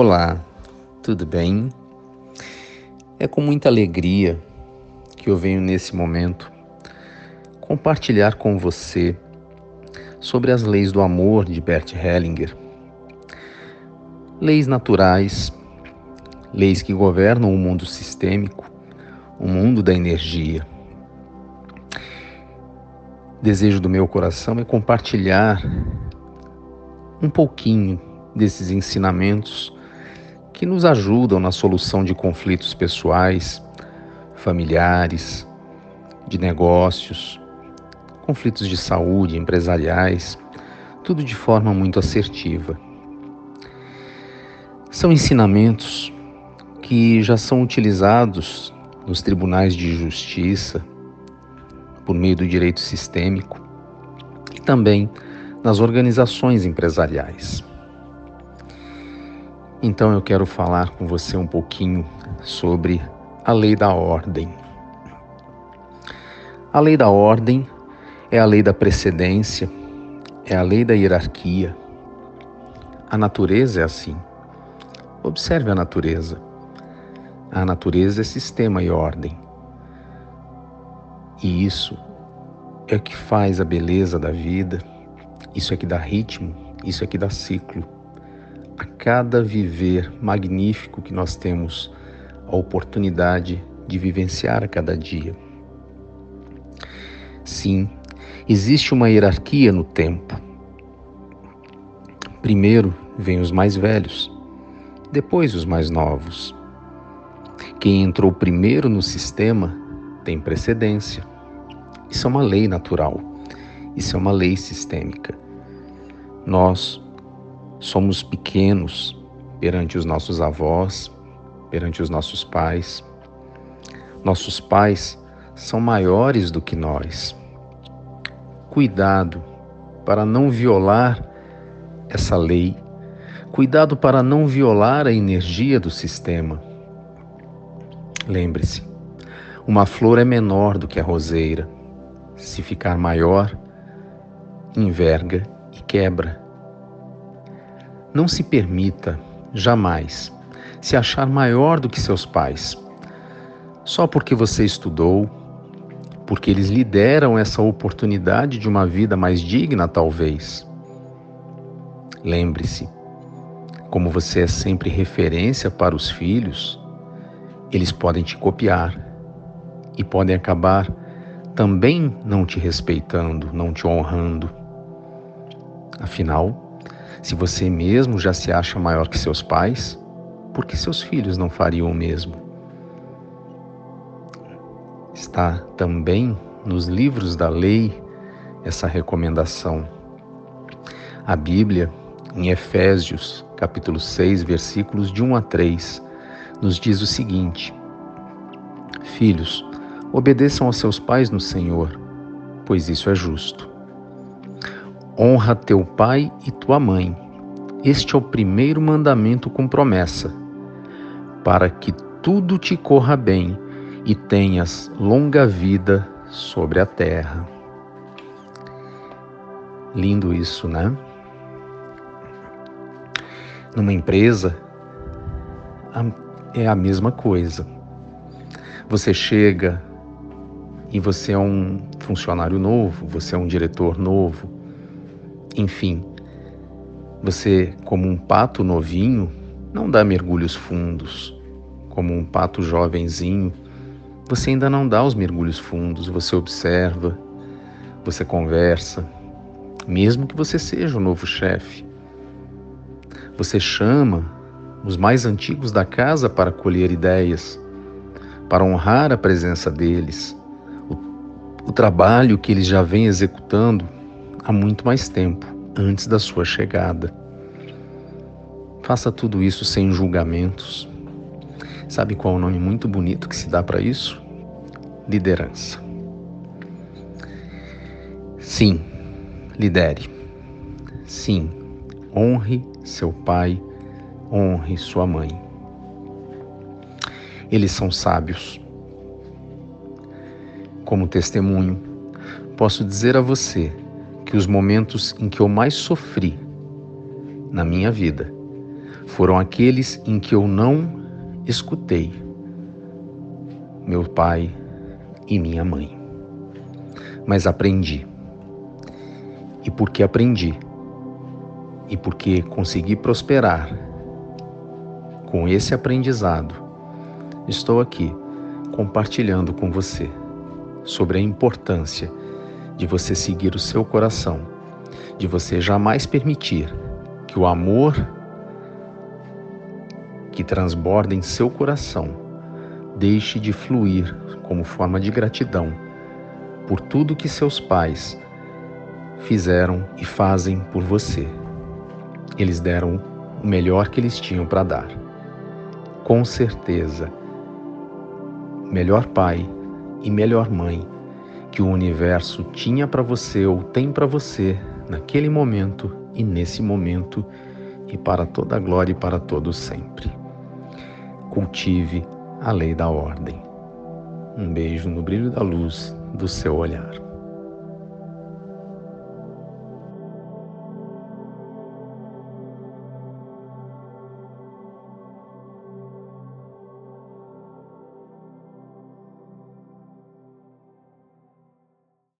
Olá, tudo bem? É com muita alegria que eu venho nesse momento compartilhar com você sobre as leis do amor de Bert Hellinger. Leis naturais, leis que governam o mundo sistêmico, o mundo da energia. Desejo do meu coração é compartilhar um pouquinho desses ensinamentos que nos ajudam na solução de conflitos pessoais, familiares, de negócios, conflitos de saúde, empresariais, tudo de forma muito assertiva. São ensinamentos que já são utilizados nos tribunais de justiça por meio do direito sistêmico e também nas organizações empresariais. Então eu quero falar com você um pouquinho sobre a lei da ordem. A lei da ordem é a lei da precedência, é a lei da hierarquia. A natureza é assim. Observe a natureza. A natureza é sistema e ordem. E isso é o que faz a beleza da vida, isso é que dá ritmo, isso é que dá ciclo cada viver magnífico que nós temos a oportunidade de vivenciar a cada dia. Sim, existe uma hierarquia no tempo. Primeiro vêm os mais velhos, depois os mais novos. Quem entrou primeiro no sistema tem precedência. Isso é uma lei natural, isso é uma lei sistêmica. Nós, Somos pequenos perante os nossos avós, perante os nossos pais. Nossos pais são maiores do que nós. Cuidado para não violar essa lei. Cuidado para não violar a energia do sistema. Lembre-se, uma flor é menor do que a roseira. Se ficar maior, enverga e quebra. Não se permita, jamais, se achar maior do que seus pais. Só porque você estudou, porque eles lhe deram essa oportunidade de uma vida mais digna, talvez. Lembre-se, como você é sempre referência para os filhos, eles podem te copiar e podem acabar também não te respeitando, não te honrando. Afinal, se você mesmo já se acha maior que seus pais, por que seus filhos não fariam o mesmo? Está também nos livros da lei essa recomendação. A Bíblia, em Efésios, capítulo 6, versículos de 1 a 3, nos diz o seguinte: Filhos, obedeçam aos seus pais no Senhor, pois isso é justo. Honra teu pai e tua mãe. Este é o primeiro mandamento com promessa, para que tudo te corra bem e tenhas longa vida sobre a terra. Lindo isso, né? Numa empresa é a mesma coisa. Você chega e você é um funcionário novo, você é um diretor novo, enfim, você, como um pato novinho, não dá mergulhos fundos. Como um pato jovenzinho, você ainda não dá os mergulhos fundos, você observa, você conversa, mesmo que você seja o novo chefe. Você chama os mais antigos da casa para colher ideias, para honrar a presença deles, o, o trabalho que eles já vêm executando há muito mais tempo, antes da sua chegada. Faça tudo isso sem julgamentos. Sabe qual é o nome muito bonito que se dá para isso? Liderança. Sim, lidere. Sim, honre seu pai, honre sua mãe. Eles são sábios. Como testemunho, posso dizer a você que os momentos em que eu mais sofri na minha vida foram aqueles em que eu não escutei meu pai e minha mãe. Mas aprendi. E porque aprendi, e porque consegui prosperar com esse aprendizado, estou aqui compartilhando com você sobre a importância de você seguir o seu coração, de você jamais permitir que o amor que transborda em seu coração deixe de fluir como forma de gratidão por tudo que seus pais fizeram e fazem por você. Eles deram o melhor que eles tinham para dar. Com certeza, melhor pai e melhor mãe que o universo tinha para você ou tem para você naquele momento e nesse momento e para toda a glória e para todo sempre. Cultive a lei da ordem. Um beijo no brilho da luz do seu olhar.